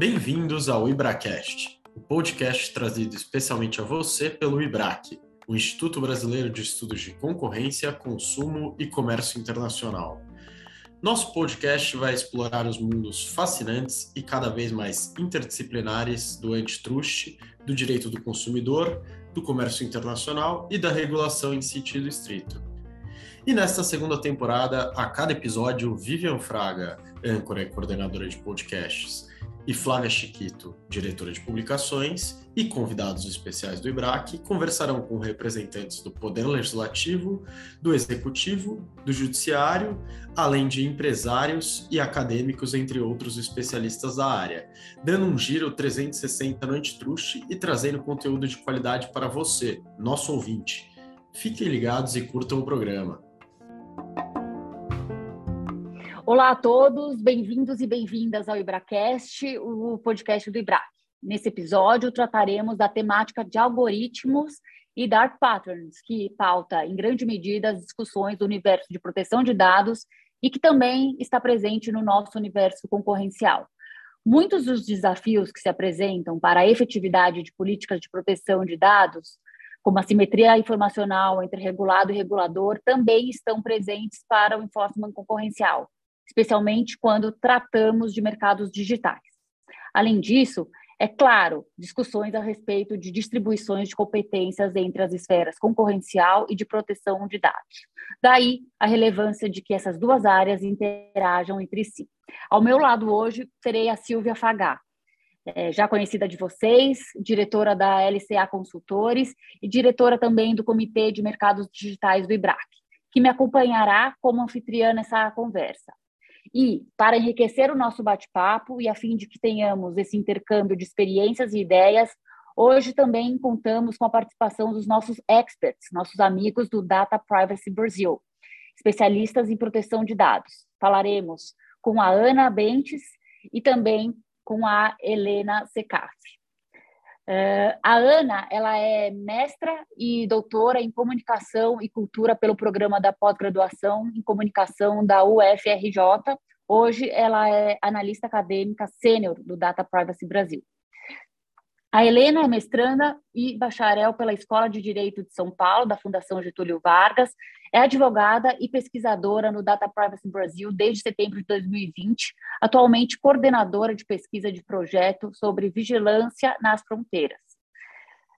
Bem-vindos ao IBRACast, o podcast trazido especialmente a você pelo IBRAC, o Instituto Brasileiro de Estudos de Concorrência, Consumo e Comércio Internacional. Nosso podcast vai explorar os mundos fascinantes e cada vez mais interdisciplinares do antitrust, do direito do consumidor, do comércio internacional e da regulação em sentido estrito. E nesta segunda temporada, a cada episódio, Vivian Fraga, âncora e coordenadora de podcasts, e Flávia Chiquito, diretora de publicações, e convidados especiais do IBRAC conversarão com representantes do Poder Legislativo, do Executivo, do Judiciário, além de empresários e acadêmicos, entre outros especialistas da área, dando um giro 360 no Antitruste e trazendo conteúdo de qualidade para você, nosso ouvinte. Fiquem ligados e curtam o programa. Olá a todos, bem-vindos e bem-vindas ao IbraCast, o podcast do IBRAC. Nesse episódio, trataremos da temática de algoritmos e dark patterns, que pauta, em grande medida, as discussões do universo de proteção de dados e que também está presente no nosso universo concorrencial. Muitos dos desafios que se apresentam para a efetividade de políticas de proteção de dados, como a simetria informacional entre regulado e regulador, também estão presentes para o enforcement concorrencial especialmente quando tratamos de mercados digitais. Além disso, é claro, discussões a respeito de distribuições de competências entre as esferas concorrencial e de proteção de dados. Daí a relevância de que essas duas áreas interajam entre si. Ao meu lado hoje terei a Silvia Fagá, é, já conhecida de vocês, diretora da LCA Consultores e diretora também do Comitê de Mercados Digitais do IBRAC, que me acompanhará como anfitriã nessa conversa. E, para enriquecer o nosso bate-papo e a fim de que tenhamos esse intercâmbio de experiências e ideias, hoje também contamos com a participação dos nossos experts, nossos amigos do Data Privacy Brasil, especialistas em proteção de dados. Falaremos com a Ana Bentes e também com a Helena Secaf. Uh, a Ana, ela é mestra e doutora em comunicação e cultura pelo programa da pós-graduação em comunicação da UFRJ. Hoje, ela é analista acadêmica sênior do Data Privacy Brasil. A Helena é mestranda e bacharel pela Escola de Direito de São Paulo, da Fundação Getúlio Vargas. É advogada e pesquisadora no Data Privacy Brasil desde setembro de 2020, atualmente coordenadora de pesquisa de projeto sobre vigilância nas fronteiras.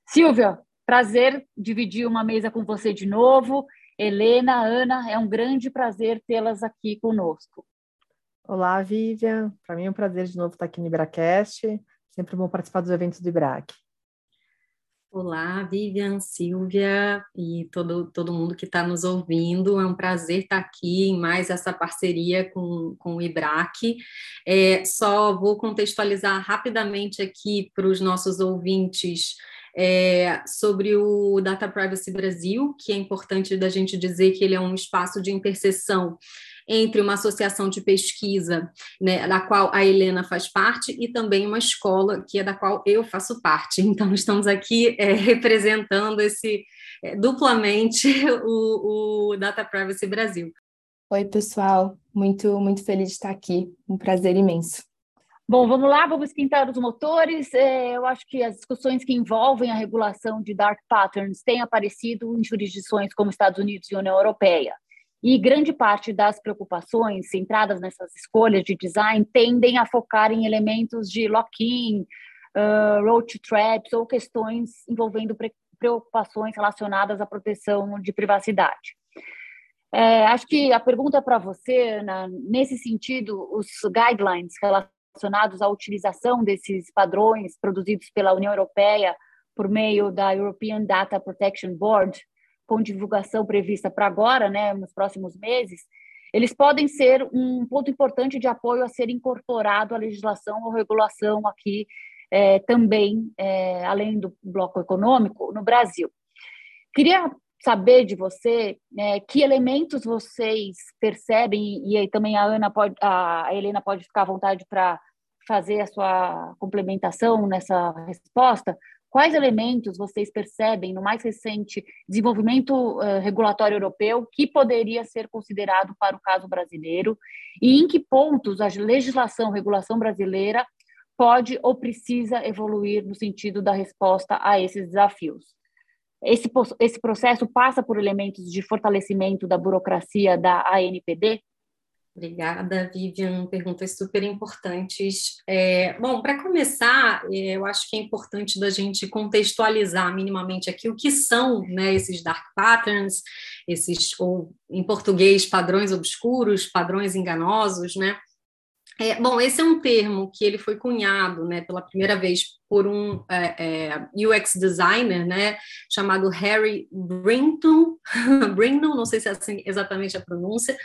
Silvia, prazer dividir uma mesa com você de novo. Helena, Ana, é um grande prazer tê-las aqui conosco. Olá, Vivian. Para mim é um prazer de novo estar aqui no Ibracast. Sempre bom participar dos eventos do IBRAC. Olá, Vivian, Silvia e todo, todo mundo que está nos ouvindo. É um prazer estar aqui em mais essa parceria com, com o IBRAC. É, só vou contextualizar rapidamente aqui para os nossos ouvintes é, sobre o Data Privacy Brasil, que é importante da gente dizer que ele é um espaço de interseção entre uma associação de pesquisa, né, da qual a Helena faz parte, e também uma escola, que é da qual eu faço parte. Então, estamos aqui é, representando esse é, duplamente o, o Data Privacy Brasil. Oi, pessoal, muito, muito feliz de estar aqui, um prazer imenso. Bom, vamos lá, vamos esquentar os motores. É, eu acho que as discussões que envolvem a regulação de dark patterns têm aparecido em jurisdições como Estados Unidos e União Europeia. E grande parte das preocupações centradas nessas escolhas de design tendem a focar em elementos de lock-in, uh, road traps ou questões envolvendo preocupações relacionadas à proteção de privacidade. É, acho que a pergunta para você, Ana, nesse sentido, os guidelines relacionados à utilização desses padrões produzidos pela União Europeia por meio da European Data Protection Board com divulgação prevista para agora, né, nos próximos meses, eles podem ser um ponto importante de apoio a ser incorporado à legislação ou regulação aqui é, também, é, além do bloco econômico, no Brasil. Queria saber de você né, que elementos vocês percebem, e aí também a Ana pode, a Helena pode ficar à vontade para fazer a sua complementação nessa resposta, Quais elementos vocês percebem no mais recente desenvolvimento uh, regulatório europeu que poderia ser considerado para o caso brasileiro e em que pontos a legislação, regulação brasileira pode ou precisa evoluir no sentido da resposta a esses desafios. Esse, esse processo passa por elementos de fortalecimento da burocracia da ANPD? Obrigada, Vivian. Perguntas super importantes. É, bom, para começar, é, eu acho que é importante da gente contextualizar minimamente aqui o que são né, esses dark patterns, esses, ou em português, padrões obscuros, padrões enganosos, né? É, bom, esse é um termo que ele foi cunhado, né, pela primeira vez por um é, é, UX designer, né, chamado Harry Brinton, Brinton, não sei se é assim exatamente a pronúncia,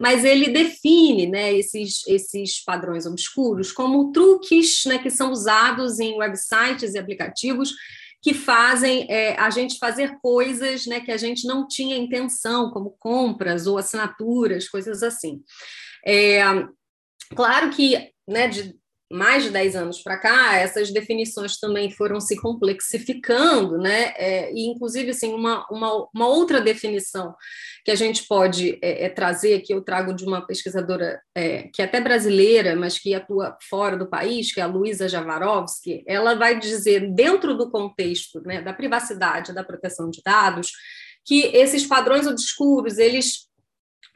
mas ele define, né, esses, esses padrões obscuros como truques, né, que são usados em websites e aplicativos que fazem é, a gente fazer coisas, né, que a gente não tinha intenção, como compras ou assinaturas, coisas assim. É, Claro que, né, de mais de 10 anos para cá, essas definições também foram se complexificando, né? É, e, inclusive, assim, uma, uma, uma, outra definição que a gente pode é, é, trazer, que eu trago de uma pesquisadora é, que é até brasileira, mas que atua fora do país, que é a Luísa Javarovski, ela vai dizer, dentro do contexto né, da privacidade, da proteção de dados, que esses padrões obscuros, eles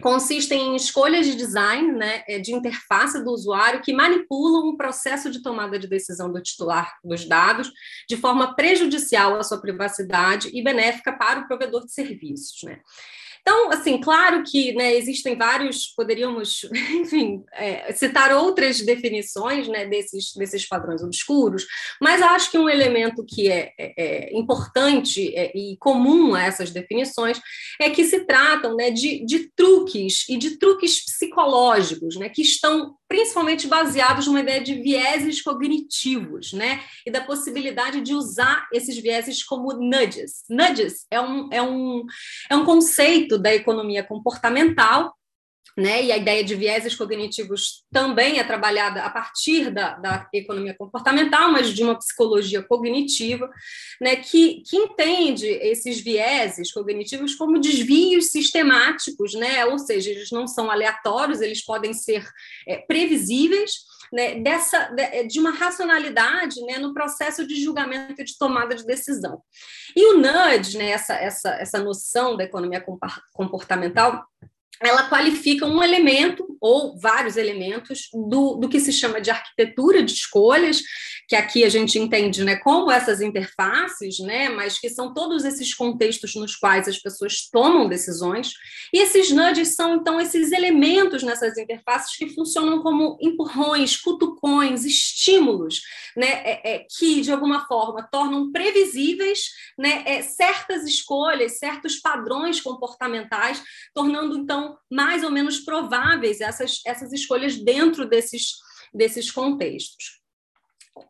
consistem em escolhas de design, né, é, de interface do usuário que manipulam o processo de tomada de decisão do titular dos dados de forma prejudicial à sua privacidade e benéfica para o provedor de serviços. Né. Então, assim, claro que né, existem vários, poderíamos, enfim, é, citar outras definições né, desses, desses padrões obscuros, mas acho que um elemento que é, é, é importante é, e comum a essas definições é que se tratam né, de, de truques e de truques psicológicos, né, que estão principalmente baseados numa ideia de vieses cognitivos, né, e da possibilidade de usar esses vieses como nudges. Nudges é um, é um, é um conceito da economia comportamental, né? E a ideia de vieses cognitivos também é trabalhada a partir da, da economia comportamental, mas de uma psicologia cognitiva, né? Que, que entende esses vieses cognitivos como desvios sistemáticos, né? Ou seja, eles não são aleatórios, eles podem ser é, previsíveis. Né, dessa, de uma racionalidade né, no processo de julgamento e de tomada de decisão. E o nudge, né, essa, essa, essa noção da economia comportamental, ela qualifica um elemento ou vários elementos do, do que se chama de arquitetura de escolhas, que aqui a gente entende né, como essas interfaces, né, mas que são todos esses contextos nos quais as pessoas tomam decisões. E esses nudges são, então, esses elementos nessas interfaces que funcionam como empurrões, cutucões, estímulos, né, é, é, que, de alguma forma, tornam previsíveis né, é, certas escolhas, certos padrões comportamentais, tornando, então, mais ou menos prováveis essas, essas escolhas dentro desses, desses contextos.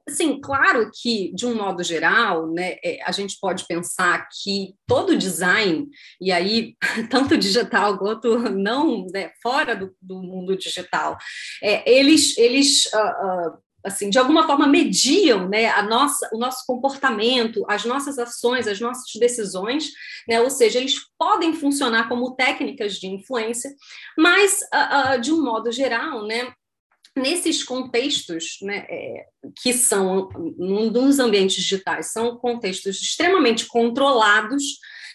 Sim, claro que, de um modo geral, né, é, a gente pode pensar que todo design, e aí tanto digital quanto não né, fora do, do, mundo digital, é, eles, eles uh, uh, assim, de alguma forma mediam, né, a nossa, o nosso comportamento, as nossas ações, as nossas decisões, né, ou seja, eles podem funcionar como técnicas de influência, mas uh, uh, de um modo geral, né, nesses contextos, né, é, que são nos ambientes digitais, são contextos extremamente controlados,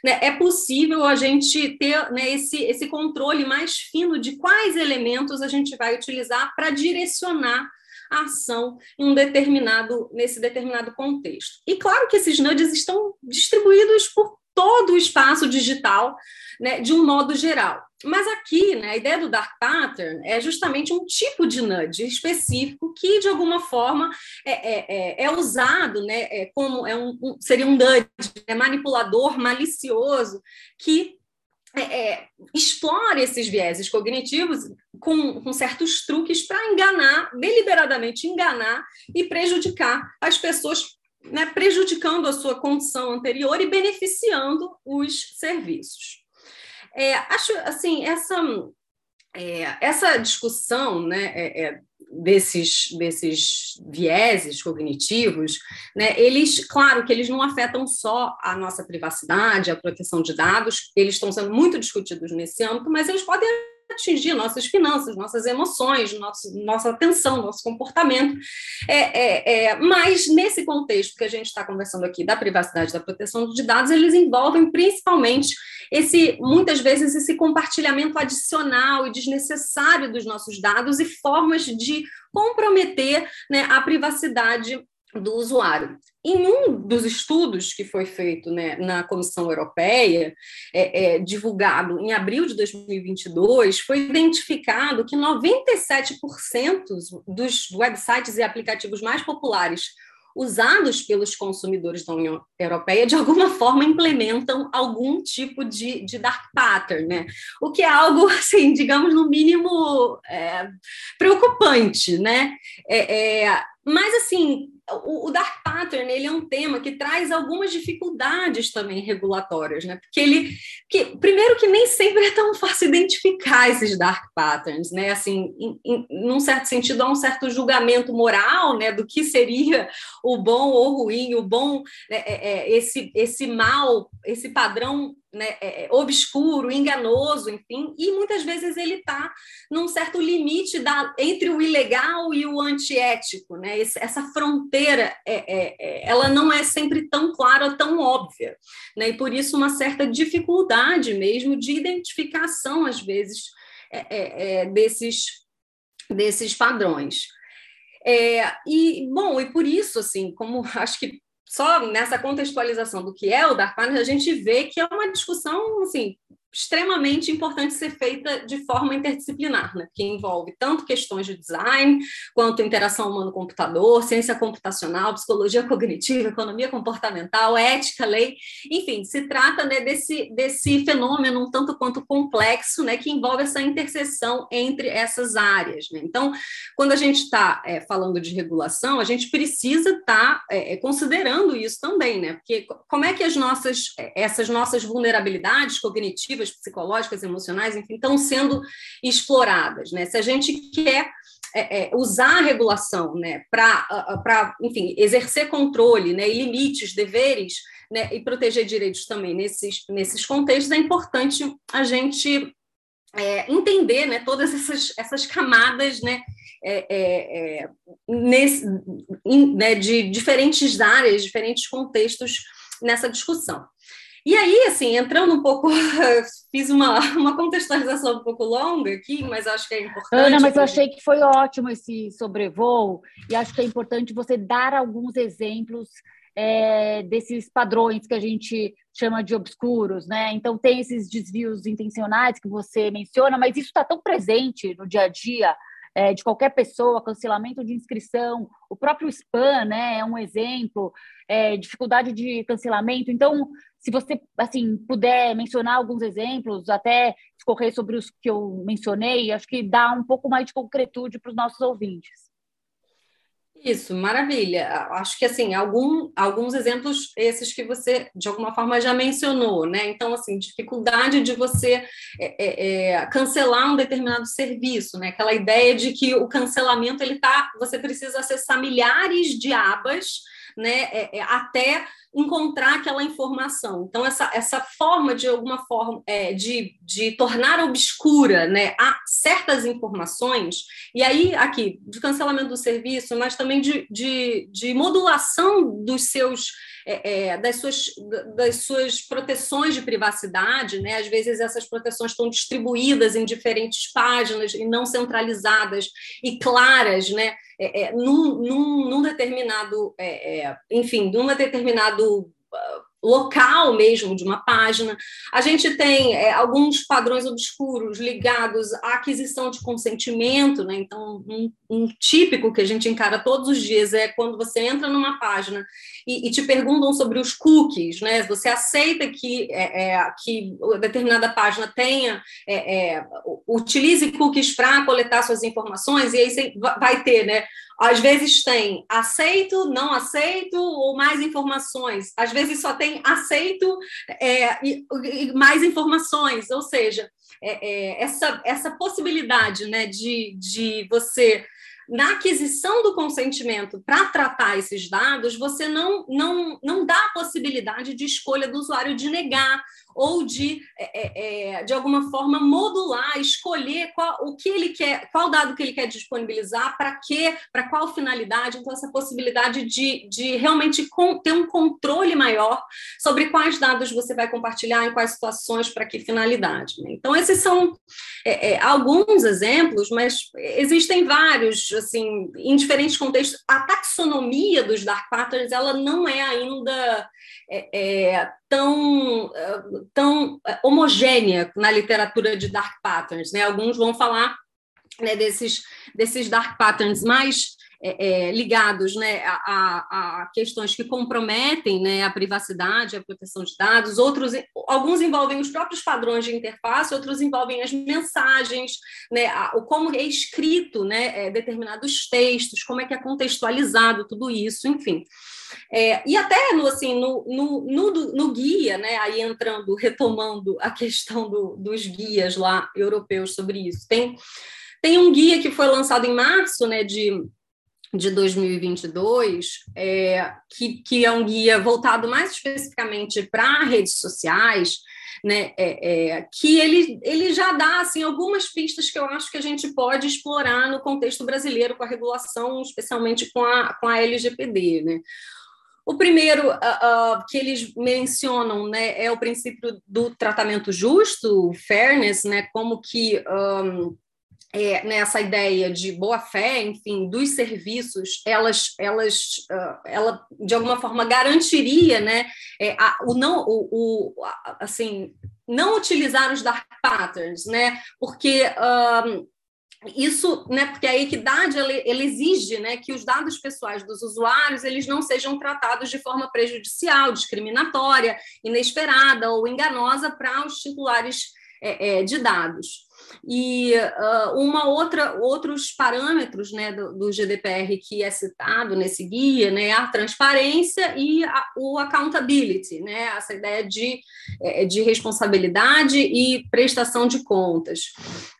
né, é possível a gente ter né, esse, esse controle mais fino de quais elementos a gente vai utilizar para direcionar ação em um determinado, nesse determinado contexto. E claro que esses nudges estão distribuídos por todo o espaço digital, né, de um modo geral. Mas aqui, né, a ideia do dark pattern é justamente um tipo de nudge específico que, de alguma forma, é, é, é, é usado né, é como é um, um, seria um nudge é manipulador, malicioso, que é, é, explora esses vieses cognitivos com, com certos truques para enganar, deliberadamente enganar e prejudicar as pessoas, né, prejudicando a sua condição anterior e beneficiando os serviços. É, acho assim essa é, essa discussão né, é, é desses, desses vieses cognitivos, né, eles, claro que eles não afetam só a nossa privacidade, a proteção de dados, eles estão sendo muito discutidos nesse âmbito, mas eles podem atingir nossas finanças, nossas emoções, nosso, nossa atenção, nosso comportamento. É, é, é, mas nesse contexto que a gente está conversando aqui da privacidade, da proteção de dados, eles envolvem principalmente esse, muitas vezes, esse compartilhamento adicional e desnecessário dos nossos dados e formas de comprometer né, a privacidade do usuário. Em um dos estudos que foi feito né, na Comissão Europeia, é, é, divulgado em abril de 2022, foi identificado que 97% dos websites e aplicativos mais populares usados pelos consumidores da União Europeia, de alguma forma implementam algum tipo de, de dark pattern, né? O que é algo, assim, digamos, no mínimo é, preocupante, né? É, é, mas, assim, o, o, dark pattern ele é um tema que traz algumas dificuldades também regulatórias, né? Porque ele, que, primeiro que nem sempre é tão fácil identificar esses dark patterns, né? Assim, em, em, num certo sentido há um certo julgamento moral, né? Do que seria o bom ou ruim, o bom, é, é, é esse esse mal, esse padrão né, é, é, obscuro, enganoso, enfim, e muitas vezes ele está num certo limite da, entre o ilegal e o antiético, né? Esse, essa fronteira, é, é, é, ela não é sempre tão clara, tão óbvia, né? E por isso uma certa dificuldade mesmo de identificação às vezes é, desses desses padrões. e bom, e por isso assim, como acho que só nessa contextualização do que é o Dark a gente vê que é uma discussão assim, extremamente importante ser feita de forma interdisciplinar, né? que envolve tanto questões de design, quanto interação humano-computador, ciência computacional, psicologia cognitiva, economia comportamental, ética, lei, enfim, se trata né, desse, desse fenômeno um tanto quanto complexo, né, que envolve essa interseção entre essas áreas. Né? Então, quando a gente está é, falando de regulação, a gente precisa estar tá, é, é, considerando isso também, né? porque como é que as nossas, é, essas nossas vulnerabilidades cognitivas psicológicas, emocionais, enfim, estão sendo exploradas. Né? Se a gente quer é, é, usar a regulação né, para, enfim, exercer controle né, e limites, deveres, né, e proteger direitos também nesses, nesses contextos, é importante a gente é, entender né, todas essas, essas camadas né, é, é, é nesse, in, né, de diferentes áreas, diferentes contextos nessa discussão. E aí, assim, entrando um pouco, fiz uma, uma contextualização um pouco longa aqui, mas acho que é importante. Ana, mas eu achei que foi ótimo esse sobrevoo, e acho que é importante você dar alguns exemplos é, desses padrões que a gente chama de obscuros, né? Então, tem esses desvios intencionais que você menciona, mas isso está tão presente no dia a dia é, de qualquer pessoa, cancelamento de inscrição, o próprio spam, né, é um exemplo, é, dificuldade de cancelamento. Então, se você assim puder mencionar alguns exemplos, até escorrer sobre os que eu mencionei, acho que dá um pouco mais de concretude para os nossos ouvintes. Isso, maravilha. Acho que assim, algum, alguns exemplos esses que você de alguma forma já mencionou, né? Então, assim, dificuldade de você é, é, é cancelar um determinado serviço, né? Aquela ideia de que o cancelamento ele tá, você precisa acessar milhares de abas, né? É, é até encontrar aquela informação. Então, essa, essa forma, de alguma forma, é, de, de tornar obscura né, certas informações, e aí, aqui, de cancelamento do serviço, mas também de, de, de modulação dos seus é, é, das, suas, das suas proteções de privacidade, né? Às vezes essas proteções estão distribuídas em diferentes páginas e não centralizadas e claras, né? É, é num, num, num, determinado, é, é, enfim, num determinado local mesmo de uma página. A gente tem é, alguns padrões obscuros ligados à aquisição de consentimento, né? Então, um, um, típico que a gente encara todos os dias é quando você entra numa página e, e te perguntam sobre os cookies, né? Você aceita que, é, é, que determinada página tenha, é, é, utilize cookies para coletar suas informações, e aí você vai ter, né? Às vezes tem aceito, não aceito, ou mais informações. Às vezes só tem aceito é, e, e, mais informações. Ou seja, é, é, essa, essa possibilidade né, de, de você na aquisição do consentimento para tratar esses dados, você não, não, não dá a possibilidade de escolha do usuário de negar ou de, é, é, é, de alguma forma, modular, escolher qual, o que ele quer, qual dado que ele quer disponibilizar, para quê, para qual finalidade. Então, essa possibilidade de, de realmente com, ter um controle maior sobre quais dados você vai compartilhar, em quais situações, para que finalidade. Né? Então, esses são é, é, alguns exemplos, mas existem vários, assim, em diferentes contextos. A taxonomia dos dark patterns, ela não é ainda é, tão, tão homogênea na literatura de dark patterns. Né? Alguns vão falar né, desses, desses dark patterns mais é, é, ligados né, a, a, questões que comprometem né, a privacidade, a proteção de dados, outros, alguns envolvem os próprios padrões de interface, outros envolvem as mensagens, né, a, o como é escrito né, é, determinados textos, como é que é contextualizado tudo isso, enfim. É, e até no, assim, no, no, no, no, guia, né, aí entrando, retomando a questão do, dos guias lá europeus sobre isso, tem, tem um guia que foi lançado em março né, de, de 2022, é, que, que é um guia voltado mais especificamente para redes sociais, né, é, é, que ele, ele já dá assim, algumas pistas que eu acho que a gente pode explorar no contexto brasileiro com a regulação, especialmente com a, com a LGPD. Né? O primeiro uh, uh, que eles mencionam né, é o princípio do tratamento justo, fairness, né, como que um, é, nessa ideia de boa fé, enfim, dos serviços, elas, elas, uh, ela de alguma forma garantiria, né, é, a, o não, o, o, assim, não utilizar os dark patterns, né, porque um, isso, né, porque a equidade ela, ela, exige, né, que os dados pessoais dos usuários eles não sejam tratados de forma prejudicial, discriminatória, inesperada ou enganosa para os titulares é, é, de dados. E uh, uma outra, outros parâmetros né, do, do, GDPR que é citado nesse guia né, a transparência e a, o accountability, né, essa ideia de, é, de responsabilidade e prestação de contas.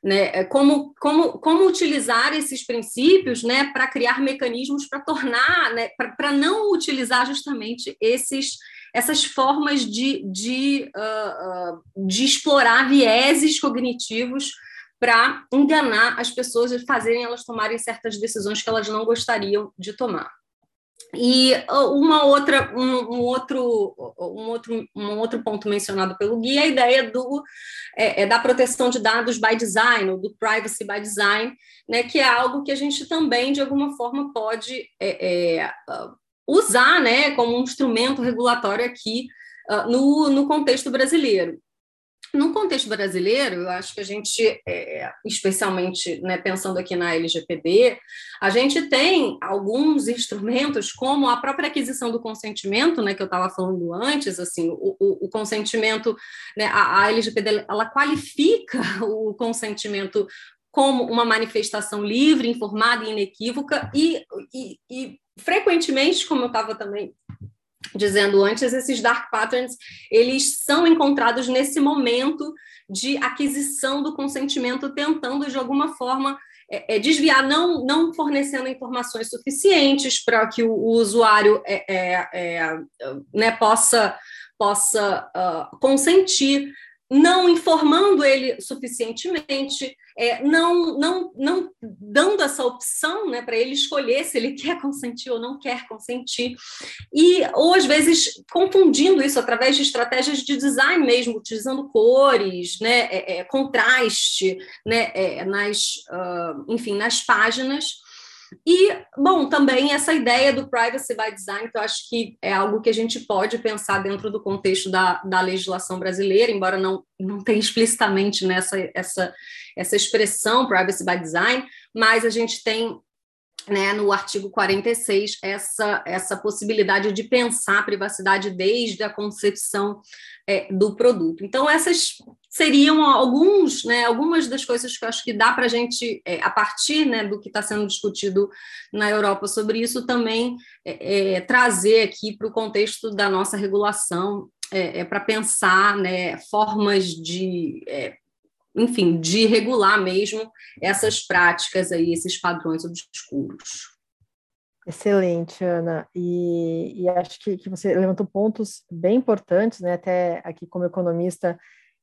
Né, é como, como, como utilizar esses princípios né, para criar mecanismos para tornar, né, para não utilizar justamente esses essas formas de, de, uh, de explorar vieses cognitivos para enganar as pessoas e fazerem elas tomarem certas decisões que elas não gostariam de tomar. E uma outra, um, um, outro, um, outro, um outro ponto mencionado pelo guia é a ideia do, é, é da proteção de dados by design, ou do privacy by design, né, que é algo que a gente também, de alguma forma, pode é, é, usar né, como um instrumento regulatório aqui uh, no, no contexto brasileiro. No contexto brasileiro, eu acho que a gente, é, especialmente né, pensando aqui na LGPD, a gente tem alguns instrumentos, como a própria aquisição do consentimento, né, que eu estava falando antes, assim, o, o, o consentimento, né, a, a LGPD, ela qualifica o consentimento como uma manifestação livre, informada e inequívoca, e, e, e frequentemente, como eu estava também dizendo antes, esses dark patterns, eles são encontrados nesse momento de aquisição do consentimento, tentando, de alguma forma, é, é, desviar, não, não fornecendo informações suficientes para que o, o usuário é, é, é né, possa, possa uh, consentir, não informando ele suficientemente, é, não, não, não dando essa opção né, para ele escolher se ele quer consentir ou não quer consentir, e ou às vezes confundindo isso através de estratégias de design mesmo, utilizando cores, né, é, é, contraste né, é, nas, uh, enfim, nas páginas e, bom, também essa ideia do privacy by design, que eu acho que é algo que a gente pode pensar dentro do contexto da, da legislação brasileira, embora não, não tenha explicitamente nessa essa, essa expressão privacy by design, mas a gente tem né, no artigo 46 essa, essa possibilidade de pensar a privacidade desde a concepção é, do produto. Então, essas seriam alguns, né, algumas das coisas que eu acho que dá para a gente, é, a partir né, do que está sendo discutido na Europa sobre isso, também é, é trazer aqui para o contexto da nossa regulação, é, é para pensar né, formas de enfim, de regular mesmo essas práticas aí, esses padrões obscuros. Excelente, Ana. E, e acho que, que, você levantou pontos bem importantes, né? Até aqui como economista,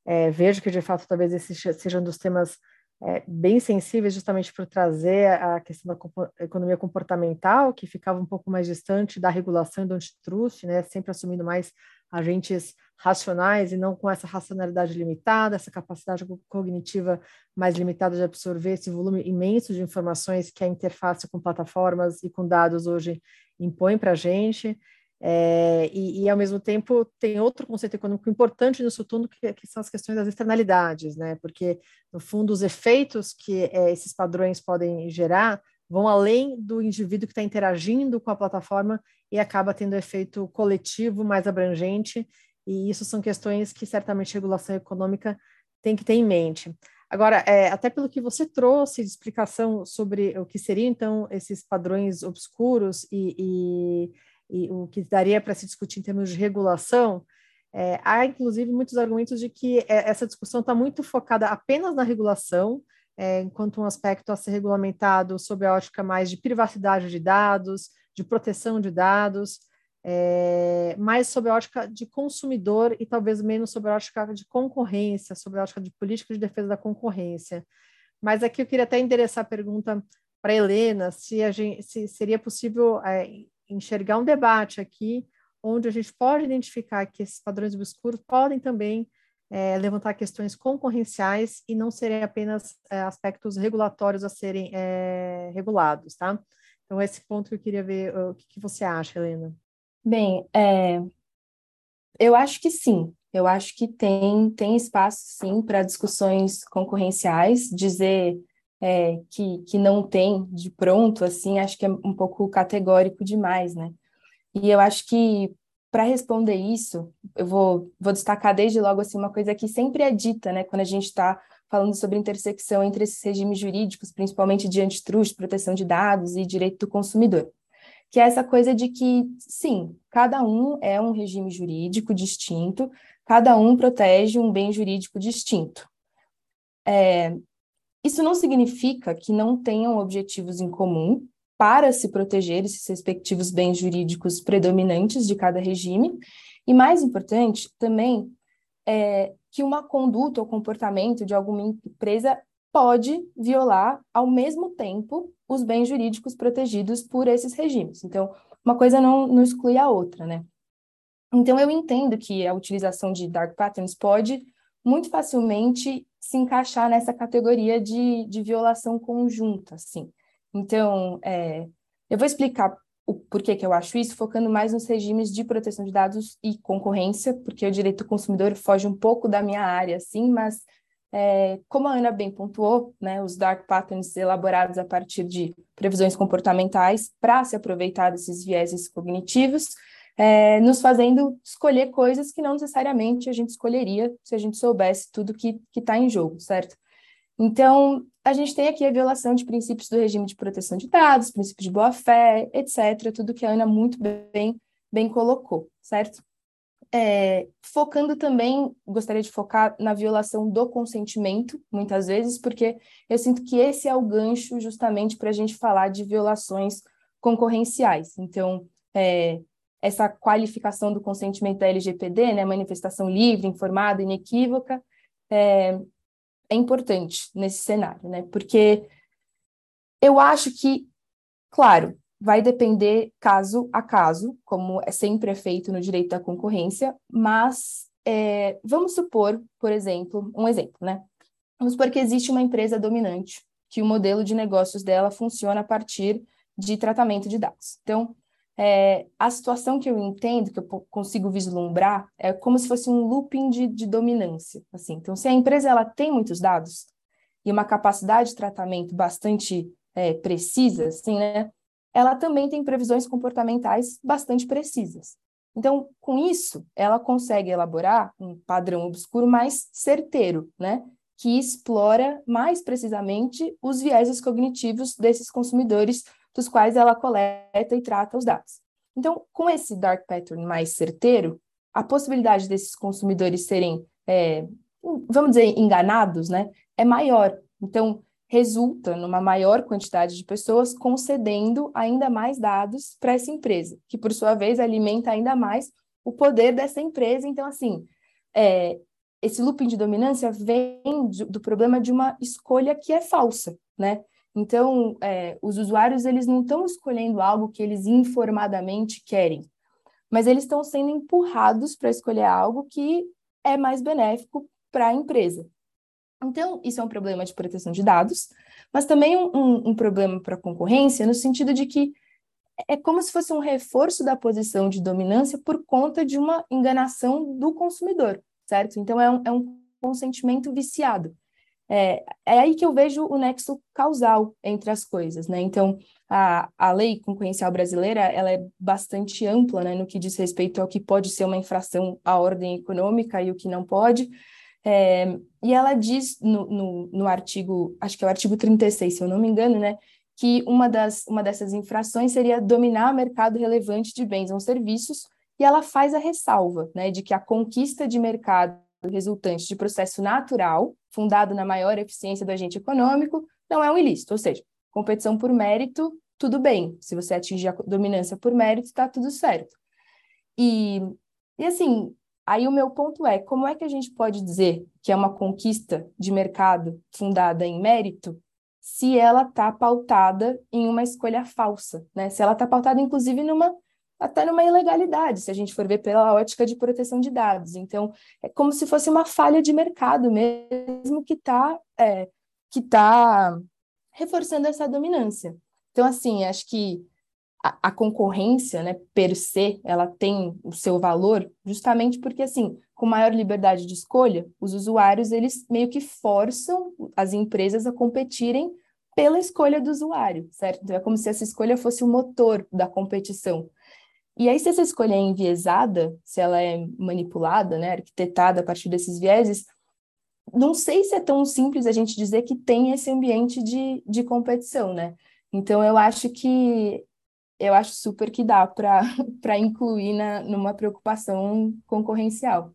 é, vejo que de fato talvez esse seja um dos temas é, bem sensíveis, justamente por trazer a questão da economia comportamental, que ficava um pouco mais distante da regulação e do antitrust, né? Sempre assumindo mais agentes racionais e não com essa racionalidade limitada, essa capacidade cognitiva mais limitada de absorver esse volume imenso de informações que a interface com plataformas e com dados hoje impõe para a gente. É, e, e, ao mesmo tempo, tem outro conceito econômico importante nisso tudo, que, que, são as questões das externalidades, né? Porque, no fundo, os efeitos que é, esses padrões podem gerar vão além do indivíduo que está interagindo com a plataforma e acaba tendo efeito coletivo mais abrangente, e isso são questões que certamente a regulação econômica tem que ter em mente. Agora, é, até pelo que você trouxe de explicação sobre o que seriam, então, esses padrões obscuros e, e, e o que daria para se discutir em termos de regulação, é, há, inclusive, muitos argumentos de que é, essa discussão está muito focada apenas na regulação, é, enquanto um aspecto a ser regulamentado sob a ótica mais de privacidade de dados, de proteção de dados, é, mais sob a ótica de consumidor e talvez menos sob a ótica de concorrência, sob a ótica de política de defesa da concorrência. Mas aqui eu queria até endereçar a pergunta para Helena, se, a gente, se seria possível é, enxergar um debate aqui onde a gente pode identificar que esses padrões obscuros podem também é, levantar questões concorrenciais e não serem apenas é, aspectos regulatórios a serem é, regulados, tá? Então, esse ponto que eu queria ver, o que, que você acha, Helena? Bem, é, eu acho que sim. Eu acho que tem, tem espaço, sim, para discussões concorrenciais. Dizer é, que, que não tem de pronto, assim, acho que é um pouco categórico demais, né? E eu acho que para responder isso, eu vou, vou destacar desde logo assim uma coisa que sempre é dita, né, quando a gente está falando sobre intersecção entre esses regimes jurídicos, principalmente de antitrust, proteção de dados e direito do consumidor, que é essa coisa de que, sim, cada um é um regime jurídico distinto, cada um protege um bem jurídico distinto. É, isso não significa que não tenham objetivos em comum, para se proteger esses respectivos bens jurídicos predominantes de cada regime, e mais importante também é que uma conduta ou comportamento de alguma empresa pode violar ao mesmo tempo os bens jurídicos protegidos por esses regimes. Então, uma coisa não, não exclui a outra, né? Então, eu entendo que a utilização de dark patterns pode muito facilmente se encaixar nessa categoria de, de violação conjunta, assim. Então, é, eu vou explicar o porquê que eu acho isso, focando mais nos regimes de proteção de dados e concorrência, porque o direito do consumidor foge um pouco da minha área, assim, mas é, como a Ana bem pontuou, né, os dark patterns elaborados a partir de previsões comportamentais para se aproveitar desses vieses cognitivos, é, nos fazendo escolher coisas que não necessariamente a gente escolheria se a gente soubesse tudo que está em jogo, certo? Então, a gente tem aqui a violação de princípios do regime de proteção de dados, princípios de boa-fé, etc., tudo que a Ana muito bem, bem colocou, certo? É, focando também, gostaria de focar na violação do consentimento, muitas vezes, porque eu sinto que esse é o gancho justamente para a gente falar de violações concorrenciais. Então, é, essa qualificação do consentimento da LGPD, né, manifestação livre, informada, inequívoca, é, é importante nesse cenário, né? Porque eu acho que, claro, vai depender caso a caso, como é sempre é feito no direito da concorrência, mas é, vamos supor, por exemplo, um exemplo, né? Vamos supor que existe uma empresa dominante, que o modelo de negócios dela funciona a partir de tratamento de dados. Então, é, a situação que eu entendo, que eu consigo vislumbrar, é como se fosse um looping de, de dominância. Assim. Então, se a empresa ela tem muitos dados e uma capacidade de tratamento bastante é, precisa, assim, né, ela também tem previsões comportamentais bastante precisas. Então, com isso, ela consegue elaborar um padrão obscuro mais certeiro, né? que explora mais precisamente os vieses cognitivos desses consumidores dos quais ela coleta e trata os dados. Então, com esse dark pattern mais certeiro, a possibilidade desses consumidores serem é, vamos dizer, enganados, né, é maior. Então, resulta numa maior quantidade de pessoas concedendo ainda mais dados para essa empresa, que por sua vez alimenta ainda mais o poder dessa empresa. Então, assim, é, esse looping de dominância vem do, do, problema de uma escolha que é falsa, né? Então, é, os usuários eles não estão escolhendo algo que eles informadamente querem, mas eles estão sendo empurrados para escolher algo que é mais benéfico para a empresa. Então, isso é um problema de proteção de dados, mas também um, um, um problema para a concorrência, no sentido de que é como se fosse um reforço da posição de dominância por conta de uma enganação do consumidor, certo? Então, é um, é um consentimento viciado. É, é aí que eu vejo o nexo causal entre as coisas, né? Então, a, a lei concorrencial brasileira, ela é bastante ampla, né, no que diz respeito ao que pode ser uma infração à ordem econômica e o que não pode, é, e ela diz no, no, no, artigo, acho que é o artigo 36, se eu não me engano, né, que uma, das, uma dessas infrações seria dominar o mercado relevante de bens ou serviços, e ela faz a ressalva né, de que a conquista de mercado resultante de processo natural, fundado na maior eficiência do agente econômico, não é um ilícito, ou seja, competição por mérito, tudo bem, se você atingir a dominância por mérito, está tudo certo. E, e assim, Aí o meu ponto é, como é que a gente pode dizer que é uma conquista de mercado fundada em mérito se ela está pautada em uma escolha falsa, né? Se ela está pautada, inclusive, numa até numa ilegalidade, se a gente for ver pela ótica de proteção de dados. Então, é como se fosse uma falha de mercado mesmo que está é, que tá reforçando essa dominância. Então, assim, acho que a, concorrência, né, per se, ela tem o seu valor, justamente porque, assim, com maior liberdade de escolha, os usuários, eles meio que forçam as empresas a competirem pela escolha do usuário, certo? Então, é como se essa escolha fosse o motor da competição. E aí, se essa escolha é enviesada, se ela é manipulada, né, arquitetada a partir desses vieses, não sei se é tão simples a gente dizer que tem esse ambiente de, de competição, né? Então, eu acho que eu acho super que dá para incluir na, numa preocupação concorrencial.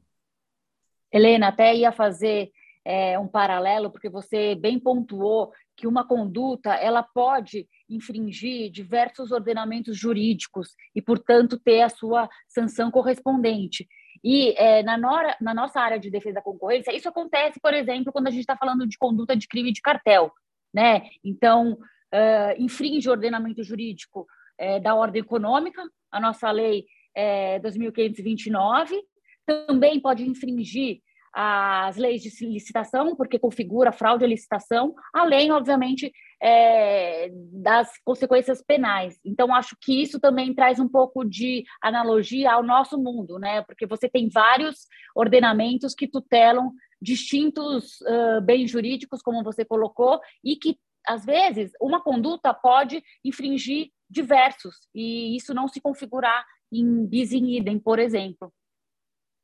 Helena, até ia fazer é, um paralelo, porque você bem pontuou que uma conduta ela pode infringir diversos ordenamentos jurídicos e, portanto, ter a sua sanção correspondente. E é, na, nora, na nossa área de defesa da concorrência, isso acontece, por exemplo, quando a gente está falando de conduta de crime de cartel. Né? Então, uh, infringe o ordenamento jurídico é, da ordem econômica, a nossa lei é 2529, também pode infringir as leis de licitação, porque configura fraude à licitação, além, obviamente, é, das consequências penais. Então, acho que isso também traz um pouco de analogia ao nosso mundo, né? Porque você tem vários ordenamentos que tutelam distintos uh, bens jurídicos, como você colocou, e que, às vezes, uma conduta pode infringir diversos, e isso não se configurar em bis in idem, por exemplo.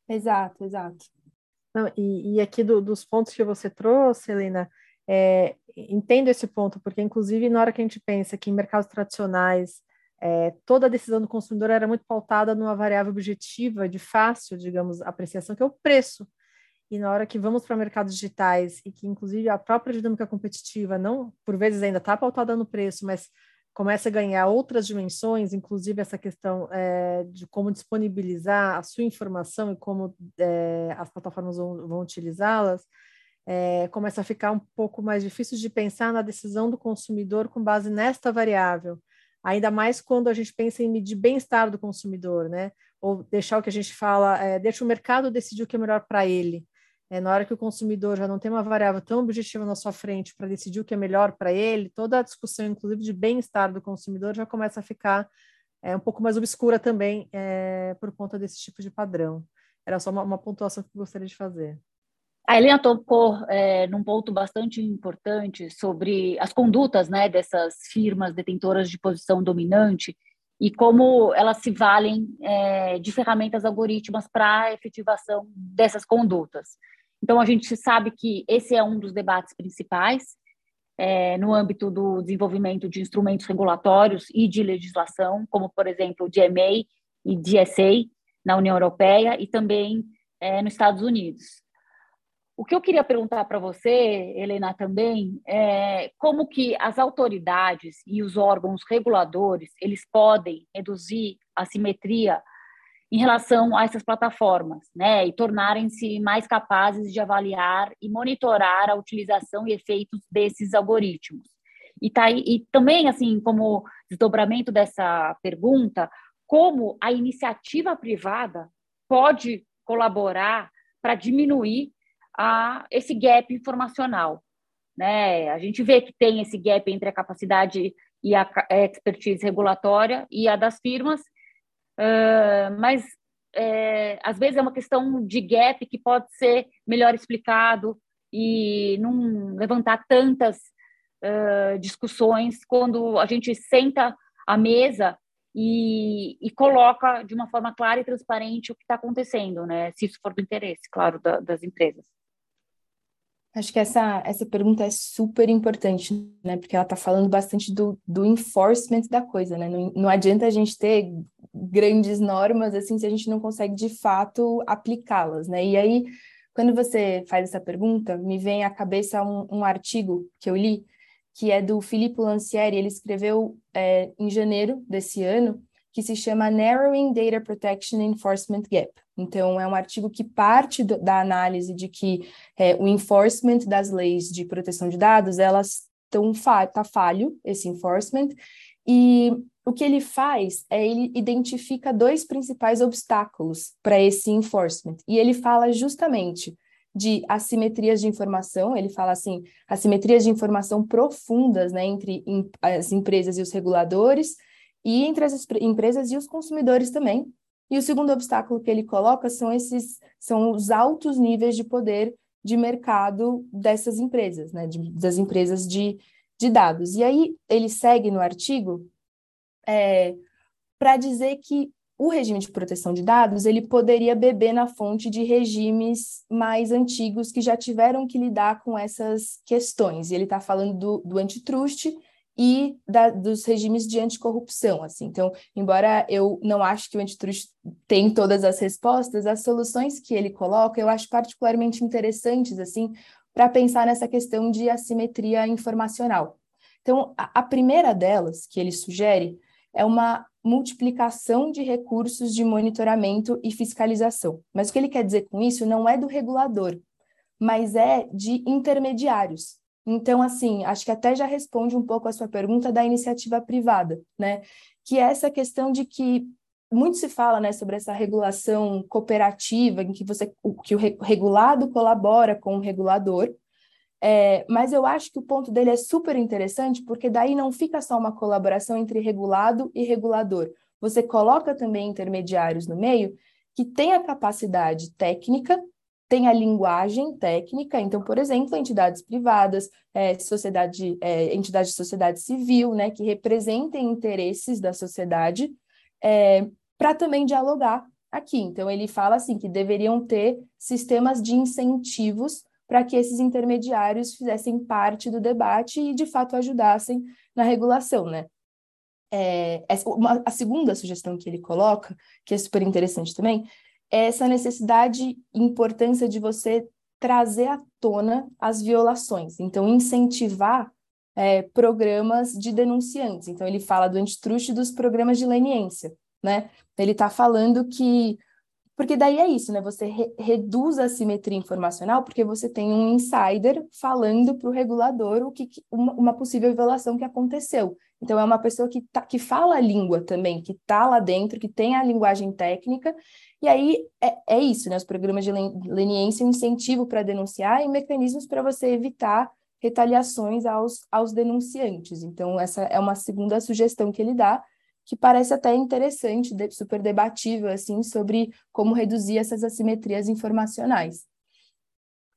Exato, exato. Não, e, e aqui do, dos pontos que você trouxe, Helena, é, entendo esse ponto, porque inclusive na hora que a gente pensa que em mercados tradicionais é, toda a decisão do consumidor era muito pautada numa variável objetiva de fácil, digamos, apreciação, que é o preço. E na hora que vamos para mercados digitais e que inclusive a própria dinâmica competitiva não, por vezes ainda está pautada no preço, mas começa a ganhar outras dimensões, inclusive essa questão é, de como disponibilizar a sua informação e como é, as plataformas vão, vão utilizá-las, é, começa a ficar um pouco mais difícil de pensar na decisão do consumidor com base nesta variável, ainda mais quando a gente pensa em medir bem-estar do consumidor, né? Ou deixar o que a gente fala, deixa o mercado decidir o que é melhor para ele. É, na hora que o consumidor já não tem uma variável tão objetiva na sua frente para decidir o que é melhor para ele, toda a discussão, inclusive de bem-estar do consumidor, já começa a ficar é, um pouco mais obscura também é, por conta desse tipo de padrão. Era só uma, uma pontuação que eu gostaria de fazer. A Helena tocou é, num ponto bastante importante sobre as condutas né, dessas firmas detentoras de posição dominante e como elas se valem é, de ferramentas algorítmicas para a efetivação dessas condutas. Então, a gente sabe que esse é um dos debates principais é, no âmbito do desenvolvimento de instrumentos regulatórios e de legislação, como, por exemplo, o DMA e DSA na União Europeia e também é, nos Estados Unidos. o que eu queria perguntar para você, Helena, também, é como que as autoridades e os órgãos reguladores, eles podem reduzir a simetria em relação a essas plataformas, né, e tornarem-se mais capazes de avaliar e monitorar a utilização e efeitos desses algoritmos. E, tá e também, assim, como desdobramento dessa pergunta, como a iniciativa privada pode colaborar para diminuir a esse gap informacional. Né? A gente vê que tem esse gap entre a capacidade e a expertise regulatória e a das firmas, uh, mas é, às vezes é uma questão de gap que pode ser melhor explicado e não levantar tantas uh, discussões quando a gente senta à mesa e, e, coloca de uma forma clara e transparente o que está acontecendo, né? Se isso for do interesse, claro, da, das empresas. Acho que essa, essa pergunta é super importante, né? Porque ela está falando bastante do, do enforcement da coisa, né? Não, não adianta a gente ter grandes normas assim se a gente não consegue de fato aplicá-las, né? E aí, quando você faz essa pergunta, me vem à cabeça um, um artigo que eu li, que é do Filippo Lancieri, ele escreveu é, em janeiro desse ano, que se chama Narrowing Data Protection Enforcement Gap. Então, é um artigo que parte do, da análise de que é, o enforcement das leis de proteção de dados, elas estão tá falho, esse enforcement, e o que ele faz é ele identifica dois principais obstáculos para esse enforcement, e ele fala justamente de assimetrias de informação, ele fala assim, assimetrias de informação profundas né, entre as empresas e os reguladores, e entre as empresas e os consumidores também. E o segundo obstáculo que ele coloca são esses são os altos níveis de poder de mercado dessas empresas, né, de, das empresas de, de dados. E aí ele segue no artigo é, para dizer que o regime de proteção de dados ele poderia beber na fonte de regimes mais antigos que já tiveram que lidar com essas questões. E ele está falando do, do antitrust e da, dos regimes de anticorrupção. Assim. Então, embora eu não acho que o antitrust tem todas as respostas, as soluções que ele coloca eu acho particularmente interessantes assim para pensar nessa questão de assimetria informacional. Então, a, a primeira delas que ele sugere é uma multiplicação de recursos de monitoramento e fiscalização. Mas o que ele quer dizer com isso não é do regulador, mas é de intermediários. Então, assim, acho que até já responde um pouco a sua pergunta da iniciativa privada, né? Que é essa questão de que muito se fala, né, sobre essa regulação cooperativa, em que você, que o regulado colabora com o regulador, é, mas eu acho que o ponto dele é super interessante, porque daí não fica só uma colaboração entre regulado e regulador. Você coloca também intermediários no meio que têm a capacidade técnica tem a linguagem técnica, então, por exemplo, entidades privadas, é, sociedade, é, entidades de sociedade civil, né, que representem interesses da sociedade, é, para também dialogar aqui. Então, ele fala assim que deveriam ter sistemas de incentivos para que esses intermediários fizessem parte do debate e, de fato, ajudassem na regulação, né? É, uma, a segunda sugestão que ele coloca, que é super interessante também, essa necessidade e importância de você trazer à tona as violações. Então, incentivar é, programas de denunciantes. Então, ele fala do antitruste dos programas de leniência, né? Ele está falando que porque daí é isso, né? Você re reduz a simetria informacional porque você tem um insider falando para o regulador o que, uma, uma, possível violação que aconteceu. Então é uma pessoa que, tá, que fala a língua também, que está lá dentro, que tem a linguagem técnica, e aí é, é isso, né? Os programas de leniência, um incentivo para denunciar e mecanismos para você evitar retaliações aos, aos denunciantes. Então, essa é uma segunda sugestão que ele dá, que parece até interessante, super debatível, assim, sobre como reduzir essas assimetrias informacionais.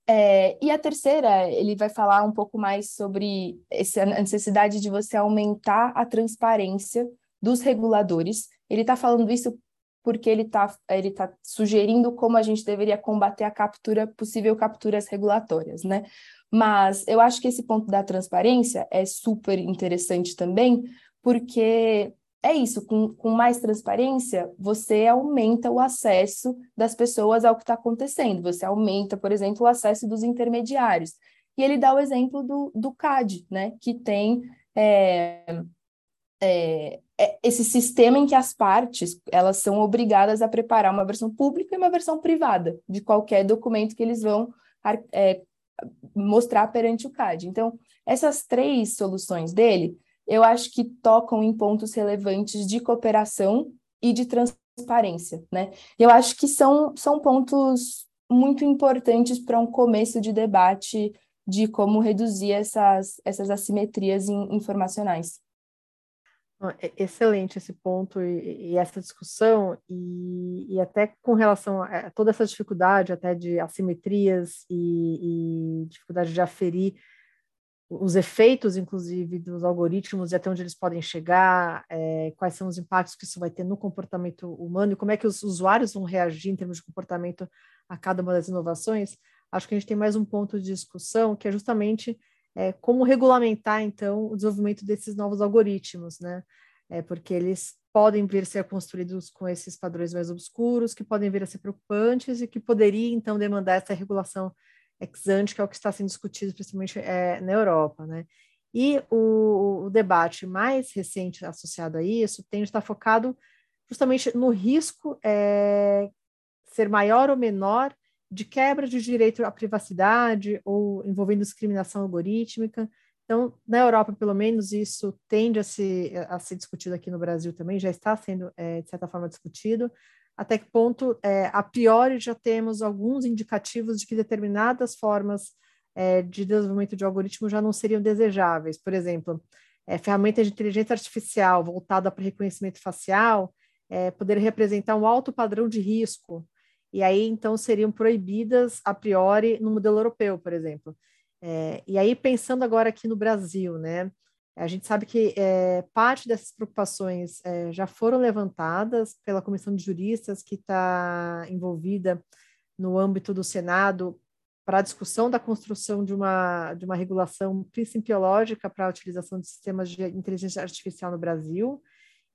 É, e a terceira, ele vai falar um pouco mais sobre essa necessidade de você aumentar a transparência dos reguladores. Ele está falando isso porque ele está ele tá sugerindo como a gente deveria combater a captura, possível capturas regulatórias, né? Mas eu acho que esse ponto da transparência é super interessante também, porque é isso, com, com mais transparência, você aumenta o acesso das pessoas ao que está acontecendo, você aumenta, por exemplo, o acesso dos intermediários. E ele dá o exemplo do, do CAD, né, que tem é, é, é, esse sistema em que as partes elas são obrigadas a preparar uma versão pública e uma versão privada de qualquer documento que eles vão é, mostrar perante o CAD. Então, essas três soluções dele eu acho que tocam em pontos relevantes de cooperação e de transparência, né? Eu acho que são, são pontos muito importantes para um começo de debate de como reduzir essas, essas assimetrias in, informacionais. É excelente esse ponto e, e essa discussão, e, e, até com relação a toda essa dificuldade até de assimetrias e, e dificuldade de aferir os efeitos, inclusive, dos algoritmos e até onde eles podem chegar, é, quais são os impactos que isso vai ter no comportamento humano e como é que os usuários vão reagir em termos de comportamento a cada uma das inovações, acho que a gente tem mais um ponto de discussão, que é justamente é, como regulamentar, então, o desenvolvimento desses novos algoritmos, né? É, porque eles podem vir a ser construídos com esses padrões mais obscuros, que podem vir a ser preocupantes e que poderia, então, demandar essa regulação ex ante, que é o que está sendo discutido principalmente é, na Europa, né? E o, o, debate mais recente associado a isso tem de estar focado justamente no risco é, ser maior ou menor de quebra de direito à privacidade ou envolvendo discriminação algorítmica. Então, na Europa, pelo menos, isso tende a, se, a ser discutido aqui no Brasil também, já está sendo, é, de certa forma, discutido até que ponto, é, a priori, já temos alguns indicativos de que determinadas formas é, de desenvolvimento de algoritmo já não seriam desejáveis. Por exemplo, é, ferramentas de inteligência artificial voltada para reconhecimento facial é, poder representar um alto padrão de risco, e aí então seriam proibidas a priori no modelo europeu, por exemplo. É, e aí, pensando agora aqui no Brasil, né? A gente sabe que é, parte dessas preocupações é, já foram levantadas pela comissão de juristas que está envolvida no âmbito do Senado para a discussão da construção de uma, de uma regulação principiológica para a utilização de sistemas de inteligência artificial no Brasil.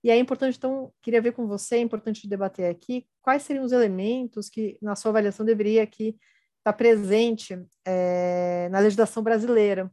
E é importante, então, queria ver com você, é importante debater aqui, quais seriam os elementos que, na sua avaliação, deveria aqui estar presente é, na legislação brasileira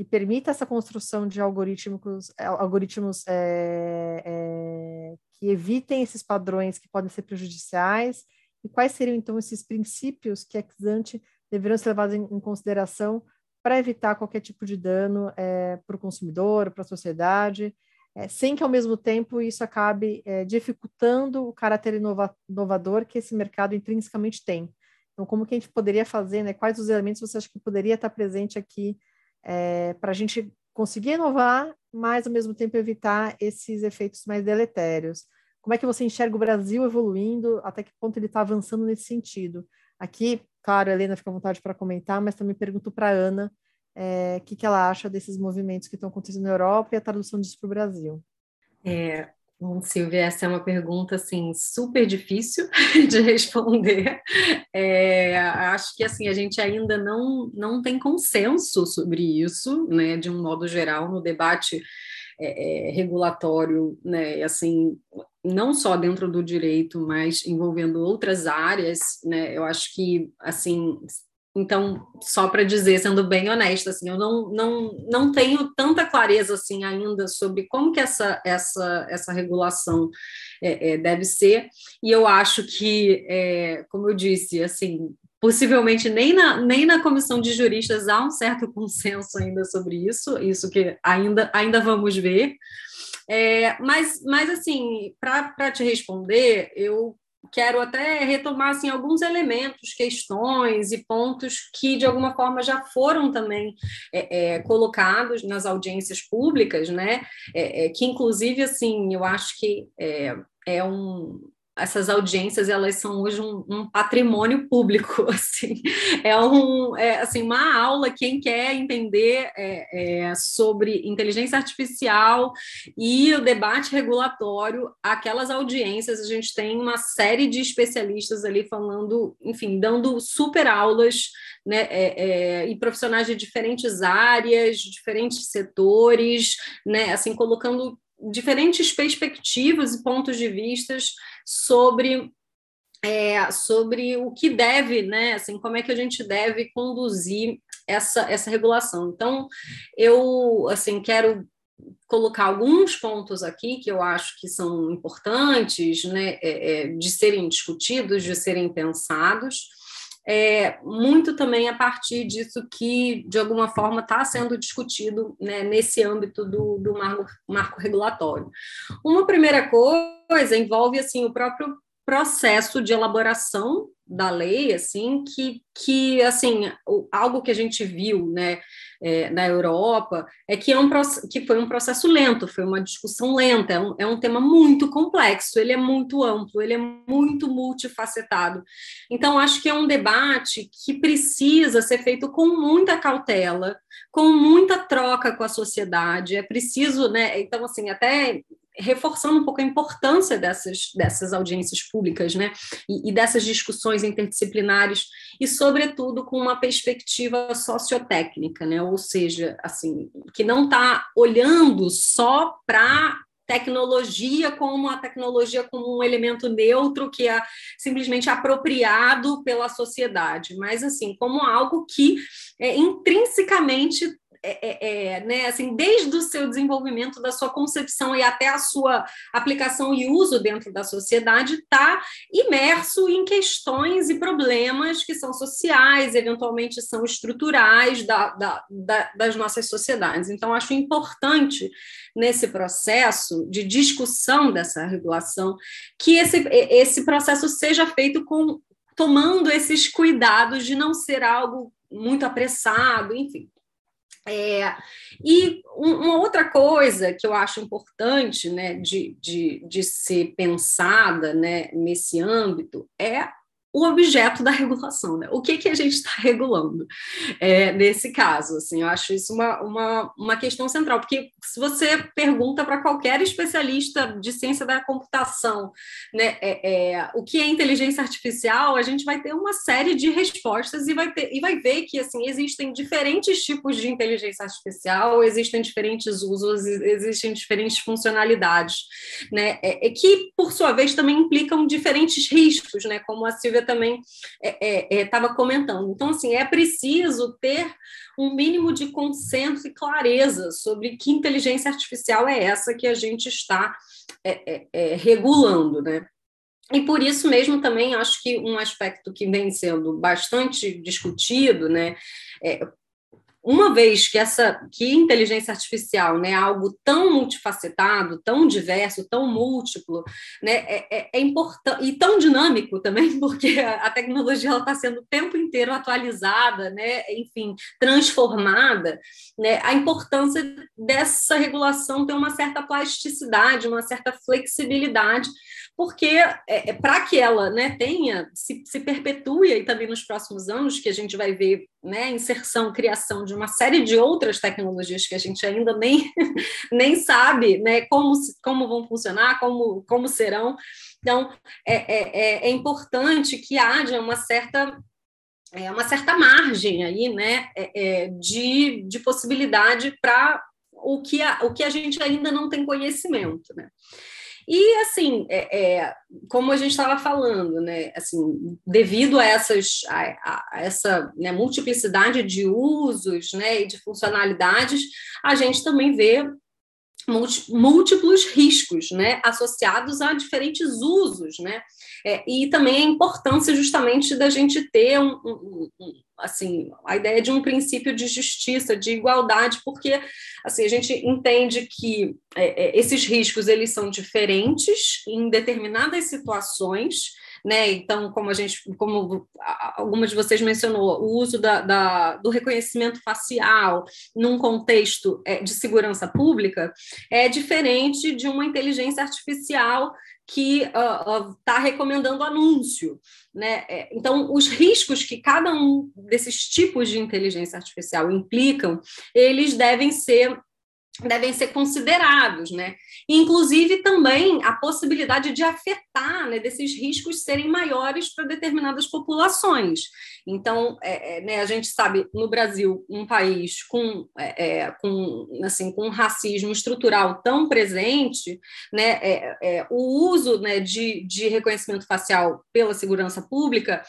que permita essa construção de algoritmos, é, algoritmos é, é, que evitem esses padrões que podem ser prejudiciais e quais seriam então esses princípios que ex ante deverão ser levados em, em consideração para evitar qualquer tipo de dano é, para o consumidor, para a sociedade, é, sem que ao mesmo tempo isso acabe é, dificultando o caráter inova inovador que esse mercado intrinsecamente tem. Então, como que a gente poderia fazer, né? Quais os elementos você acha que poderia estar presente aqui é, para a gente conseguir inovar, mas ao mesmo tempo evitar esses efeitos mais deletérios. Como é que você enxerga o Brasil evoluindo? Até que ponto ele está avançando nesse sentido? Aqui, claro, a Helena fica à vontade para comentar, mas também pergunto para a Ana é, o que, que ela acha desses movimentos que estão acontecendo na Europa e a tradução disso para o Brasil. É, Bom, Silvia, essa é uma pergunta assim super difícil de responder. É, acho que assim a gente ainda não, não tem consenso sobre isso, né? De um modo geral, no debate é, é, regulatório, né? Assim, não só dentro do direito, mas envolvendo outras áreas, né? Eu acho que assim então, só para dizer, sendo bem honesta, assim, eu não, não, não tenho tanta clareza assim ainda sobre como que essa, essa, essa regulação é, é, deve ser, e eu acho que, é, como eu disse, assim, possivelmente nem na, nem na comissão de juristas há um certo consenso ainda sobre isso, isso que ainda, ainda vamos ver. É, mas, mas, assim, para te responder, eu quero até retomar assim, alguns elementos, questões e pontos que, de alguma forma, já foram também é, é, colocados nas audiências públicas, né? É, é que, inclusive, assim, eu acho que é, é um, essas audiências elas são hoje um, um patrimônio público assim. É um é, assim uma aula quem quer entender é, é, sobre inteligência artificial e o debate regulatório aquelas audiências a gente tem uma série de especialistas ali falando enfim dando super aulas né é, é, e profissionais de diferentes áreas diferentes setores né assim colocando diferentes perspectivas e pontos de vistas sobre é, sobre o que deve, né, assim, como é que a gente deve conduzir essa, essa regulação. Então, eu, assim, quero colocar alguns pontos aqui que eu acho que são importantes, né, é, é, de serem discutidos, de serem pensados, é, muito também a partir disso que, de alguma forma, está sendo discutido né, nesse âmbito do, do marco, marco regulatório. Uma primeira coisa envolve assim o próprio processo de elaboração da lei, assim, que, que assim, algo que a gente viu, né, é, na Europa, é que, é um, que foi um processo lento, foi uma discussão lenta, é um, é um tema muito complexo, ele é muito amplo, ele é muito multifacetado. Então, acho que é um debate que precisa ser feito com muita cautela, com muita troca com a sociedade, é preciso, né, então, assim, até reforçando um pouco a importância dessas, dessas audiências públicas, né, e, e, dessas discussões interdisciplinares, e, sobretudo, com uma perspectiva sociotécnica, né, ou seja, assim, que não está olhando só para tecnologia como a tecnologia como um elemento neutro que é simplesmente apropriado pela sociedade, mas assim como algo que é, intrinsecamente é, é, é, né, assim, desde o seu desenvolvimento, da sua concepção e até a sua aplicação e uso dentro da sociedade, está imerso em questões e problemas que são sociais, eventualmente são estruturais da, da, da, das nossas sociedades. Então, acho importante nesse processo de discussão dessa regulação que esse, esse processo seja feito com tomando esses cuidados de não ser algo muito apressado, enfim. É, e uma outra coisa que eu acho importante né, de, de, de ser pensada né, nesse âmbito é o objeto da regulação, né? O que, que a gente está regulando é, nesse caso? Assim, eu acho isso uma, uma, uma questão central, porque se você pergunta para qualquer especialista de ciência da computação né, é, é, o que é inteligência artificial, a gente vai ter uma série de respostas e vai, ter, e vai ver que assim, existem diferentes tipos de inteligência artificial, existem diferentes usos, existem diferentes funcionalidades, né, é, é que, por sua vez, também implicam diferentes riscos, né, como a Silvia também estava é, é, comentando. Então, assim, é preciso ter um mínimo de consenso e clareza sobre que inteligência artificial é essa que a gente está é, é, regulando, né? E por isso mesmo também acho que um aspecto que vem sendo bastante discutido, né, é, uma vez que essa que inteligência artificial né, é algo tão multifacetado, tão diverso, tão múltiplo, né, é, é, é importante e tão dinâmico também, porque a tecnologia está sendo o tempo inteiro atualizada, né, enfim, transformada, né, a importância dessa regulação ter uma certa plasticidade, uma certa flexibilidade, porque é, é para que ela né, tenha, se, se perpetue e também nos próximos anos, que a gente vai ver né, inserção, criação de uma série de outras tecnologias que a gente ainda nem, nem sabe né, como, como vão funcionar, como, como serão. Então, é, é, é, é importante que haja uma certa é, uma certa margem aí, né, é, é, de, de possibilidade para o que, a, o que a gente ainda não tem conhecimento, né. E, assim, é, é, como a gente estava falando, né, assim, devido a, essas, a, a essa né, multiplicidade de usos né, e de funcionalidades, a gente também vê múltiplos riscos né, associados a diferentes usos, né? É, e também a importância justamente da gente ter um, um, um, assim a ideia de um princípio de justiça, de igualdade, porque assim a gente entende que é, é esses riscos eles são diferentes em determinadas situações né? Então, como a gente, como algumas de vocês mencionou, o uso da, da do reconhecimento facial num contexto é, de segurança pública é diferente de uma inteligência artificial que está uh, uh, recomendando anúncio. Né? É, então, os riscos que cada um desses tipos de inteligência artificial implicam, eles devem ser devem ser considerados, né? Inclusive também a possibilidade de afetar, né, desses riscos serem maiores para determinadas populações. Então, é, é, né, a gente sabe no Brasil um país com, é, é com assim com um racismo estrutural tão presente, né, é, é, o uso né, de, de reconhecimento facial pela segurança pública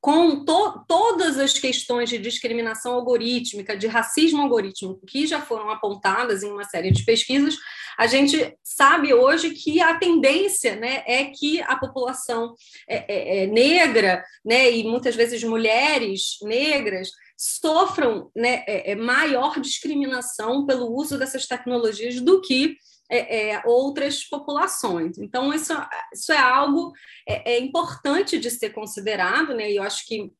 com to todas as questões de discriminação algorítmica, de racismo algorítmico, que já foram apontadas em uma série de pesquisas, a gente sabe hoje que a tendência né, é que a população é, é, é negra, né, e muitas vezes mulheres negras, sofram né, é, é, maior discriminação pelo uso dessas tecnologias do que é, é, outras populações. Então, isso, isso é algo é, é, importante de ser considerado, né? E eu acho que,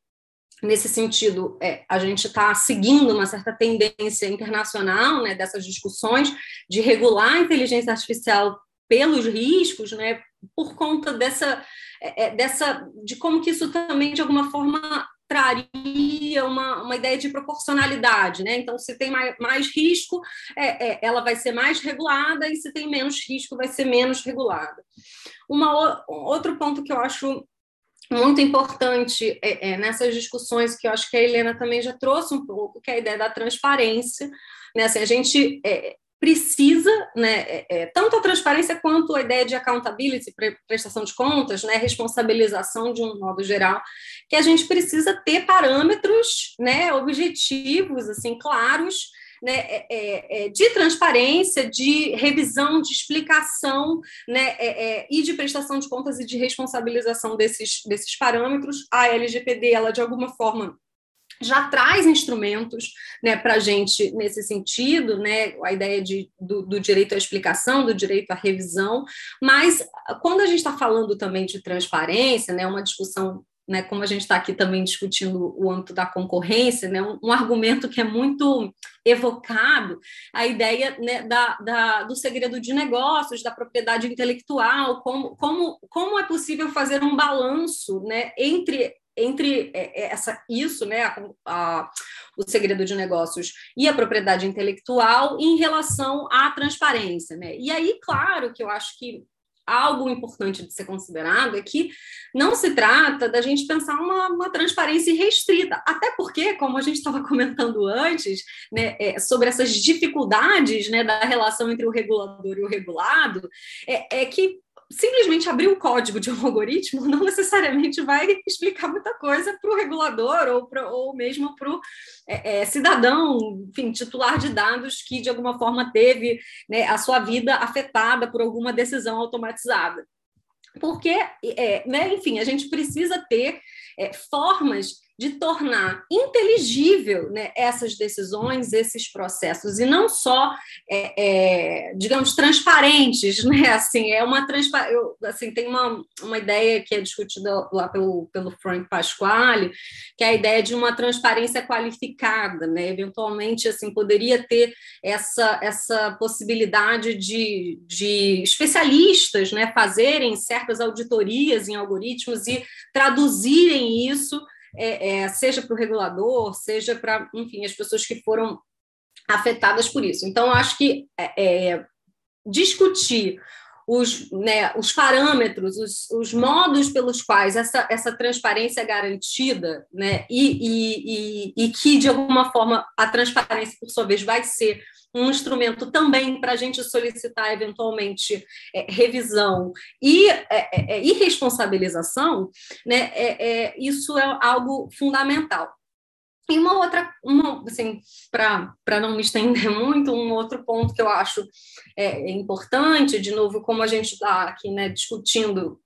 nesse sentido, é, a gente está seguindo uma certa tendência internacional né, dessas discussões de regular a inteligência artificial pelos riscos, né? Por conta dessa, é, é, dessa de como que isso também, de alguma forma, traria uma, uma ideia de proporcionalidade, né? Então, se tem mais, mais risco, é, é, ela vai ser mais regulada, e se tem menos risco, vai ser menos regulada. Uma, outro ponto que eu acho muito importante é, é, nessas discussões, que eu acho que a Helena também já trouxe um pouco, que é a ideia da transparência. Né? Assim, a gente é, precisa, né, é, é, tanto a transparência quanto a ideia de accountability, prestação de contas, né, responsabilização de um modo geral, que a gente precisa ter parâmetros, né, objetivos, assim, claros, né, é, é, é de transparência, de revisão, de explicação, né, é, é, e de prestação de contas e de responsabilização desses, desses parâmetros. A LGPD, ela de alguma forma já traz instrumentos né, para a gente nesse sentido, né, a ideia de, do, do, direito à explicação, do direito à revisão, mas quando a gente está falando também de transparência, né, uma discussão, né, como a gente está aqui também discutindo o âmbito da concorrência, né, um, um argumento que é muito evocado, a ideia né, da, da, do segredo de negócios, da propriedade intelectual, como, como, como é possível fazer um balanço né, entre entre é, é, essa, isso, né, a, a, o segredo de negócios e a propriedade intelectual em relação à transparência. Né? E aí, claro, que eu acho que algo importante de ser considerado é que não se trata da gente pensar uma, uma transparência restrita, até porque, como a gente estava comentando antes, né, é, sobre essas dificuldades né, da relação entre o regulador e o regulado, é, é que simplesmente abrir o código de um algoritmo não necessariamente vai explicar muita coisa para o regulador ou, pra, ou mesmo para o é, é, cidadão, enfim, titular de dados que de alguma forma teve né, a sua vida afetada por alguma decisão automatizada. Porque, é, né, enfim, a gente precisa ter é, formas de tornar inteligível né, essas decisões, esses processos, e não só, é, é, digamos, transparentes, né? Assim, é uma transpa eu, assim, tem uma, uma ideia que é discutida lá pelo, pelo Frank Pasquale, que é a ideia de uma transparência qualificada, né? Eventualmente, assim, poderia ter essa, essa possibilidade de, de especialistas, né, fazerem certas auditorias em algoritmos e traduzirem isso é, é, seja para o regulador, seja para, enfim, as pessoas que foram afetadas por isso. Então, acho que é, é, discutir os, né, os parâmetros, os, os, modos pelos quais essa, essa transparência é garantida, né, e, e, e, e que, de alguma forma, a transparência, por sua vez, vai ser um instrumento também para a gente solicitar eventualmente é, revisão e, é, é, é, responsabilização, né, é, é, isso é algo fundamental. E uma outra, uma, assim, para não me estender muito, um outro ponto que eu acho é, importante, de novo, como a gente está aqui né, discutindo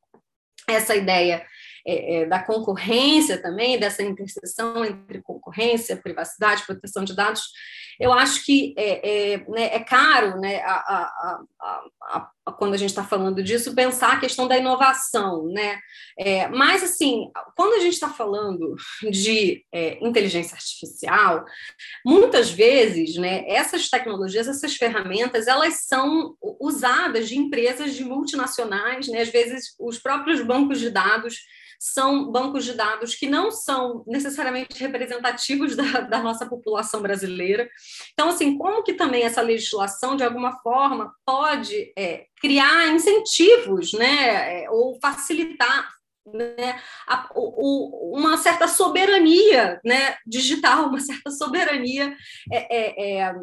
essa ideia é, é, da concorrência também, dessa interseção entre concorrência, privacidade, proteção de dados, eu acho que é, é, né, é caro, né, a, a, a, quando a gente está falando disso, pensar a questão da inovação, né? É, mas, assim, quando a gente está falando de é, inteligência artificial, muitas vezes, né, essas tecnologias, essas ferramentas, elas são usadas de empresas de multinacionais, né? Às vezes, os próprios bancos de dados são bancos de dados que não são necessariamente representativos da, da nossa população brasileira. Então, assim, como que também essa legislação, de alguma forma, pode é, criar incentivos, né, é, ou facilitar né, a, o, uma certa soberania né, digital, uma certa soberania é, é, é,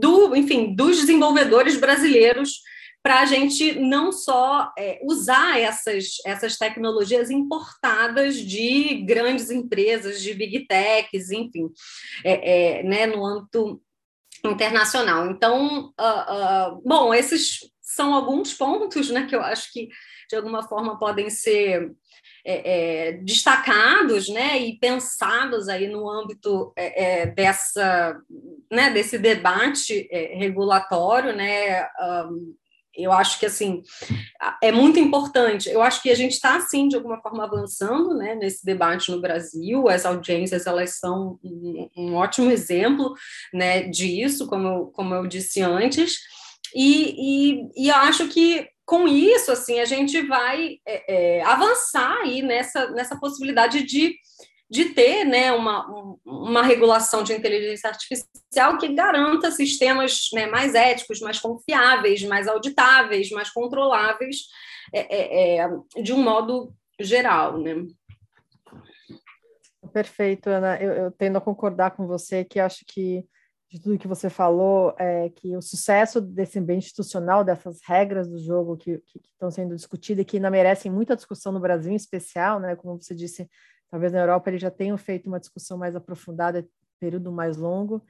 do, enfim, dos desenvolvedores brasileiros para a gente não só é, usar essas, essas tecnologias importadas de grandes empresas, de big techs, enfim, é, é, né, no âmbito internacional. Então, uh, uh, bom, esses são alguns pontos né, que eu acho que, de alguma forma, podem ser é, é, destacados né, e pensados aí no âmbito é, é dessa, né, desse debate é, regulatório, né, um, eu acho que assim é muito importante. Eu acho que a gente está assim de alguma forma avançando, né, nesse debate no Brasil. As audiências elas são um, um ótimo exemplo, né, disso, como eu, como eu disse antes. E, e, e acho que com isso, assim, a gente vai é, é, avançar aí nessa, nessa possibilidade de, de ter né, uma, uma regulação de inteligência artificial que garanta sistemas né, mais éticos, mais confiáveis, mais auditáveis, mais controláveis, é, é, é de um modo geral. Né? Perfeito, Ana. Eu, eu tendo a concordar com você que acho que de tudo que você falou, é que o sucesso desse ambiente institucional, dessas regras do jogo que, que, que estão sendo discutidas e que ainda merecem muita discussão no Brasil em especial, né? Como você disse, talvez na Europa eles já tenham feito uma discussão mais aprofundada, período mais longo,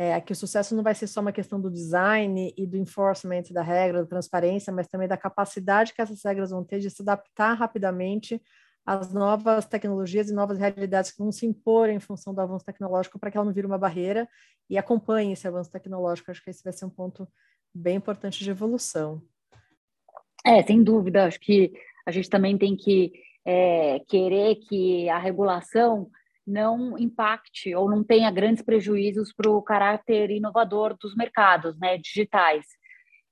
é que o sucesso não vai ser só uma questão do design e do enforcement da regra, da transparência, mas também da capacidade que essas regras vão ter de se adaptar rapidamente as novas tecnologias e novas realidades que vão se impor em função do avanço tecnológico para que ela não vire uma barreira e acompanhe esse avanço tecnológico. Acho que esse vai ser um ponto bem importante de evolução. É, sem dúvida. Acho que a gente também tem que é, querer que a regulação não impacte ou não tenha grandes prejuízos para o caráter inovador dos mercados né, digitais.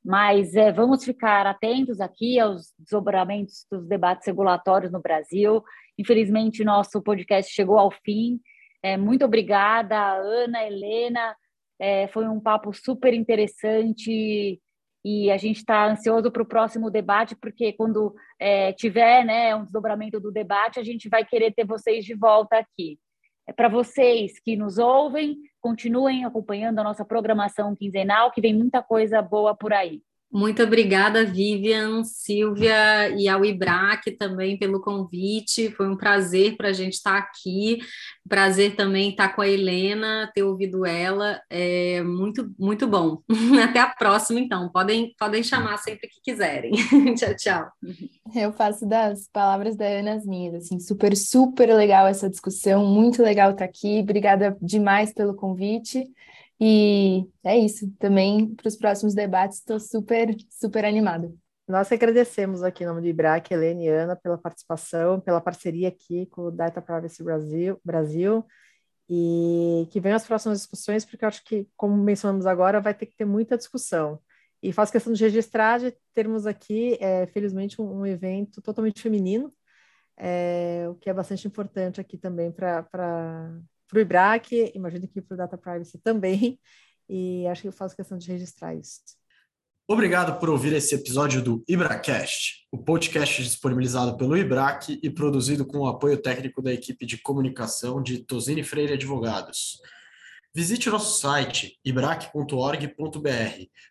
Mas é, vamos ficar atentos aqui aos desdobramentos dos debates regulatórios no Brasil. Infelizmente, nosso podcast chegou ao fim. É, muito obrigada, Ana, Helena. É, foi um papo super interessante e a gente está ansioso para o próximo debate, porque quando é, tiver né, um desdobramento do debate, a gente vai querer ter vocês de volta aqui. É para vocês que nos ouvem, continuem acompanhando a nossa programação quinzenal, que vem muita coisa boa por aí. Muito obrigada, Vivian, Silvia e ao IBRAC também pelo convite. Foi um prazer para a gente estar aqui. Prazer também estar com a Helena, ter ouvido ela. É muito, muito bom. Até a próxima, então. Podem, podem chamar sempre que quiserem. tchau, tchau. Eu faço das palavras da Ana as minhas. Assim, super, super legal essa discussão. Muito legal estar aqui. Obrigada demais pelo convite. E é isso. Também para os próximos debates, estou super, super animada. Nós agradecemos aqui em nome do IBRAC, Helene e Ana, pela participação, pela parceria aqui com o Data Privacy Brasil, Brasil e que venham as próximas discussões, porque eu acho que, como mencionamos agora, vai ter que ter muita discussão. E faço questão de registrar de termos aqui, é, felizmente, um, um, evento totalmente feminino, é, o que é bastante importante aqui também para para o IBRAC, imagino que para o Data Privacy também, e acho que eu faço questão de registrar isso. Obrigado por ouvir esse episódio do IBRACast, o podcast disponibilizado pelo IBRAC e produzido com o apoio técnico da equipe de comunicação de Tosini Freire Advogados. Visite nosso site ibrac.org.br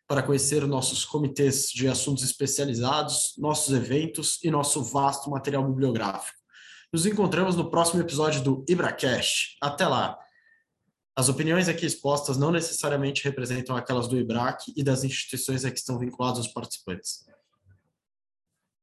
para conhecer nossos comitês de assuntos especializados, nossos eventos e nosso vasto material bibliográfico. Nos encontramos no próximo episódio do IbraCast. Até lá! As opiniões aqui expostas não necessariamente representam aquelas do IBRAC e das instituições a que estão vinculados os participantes.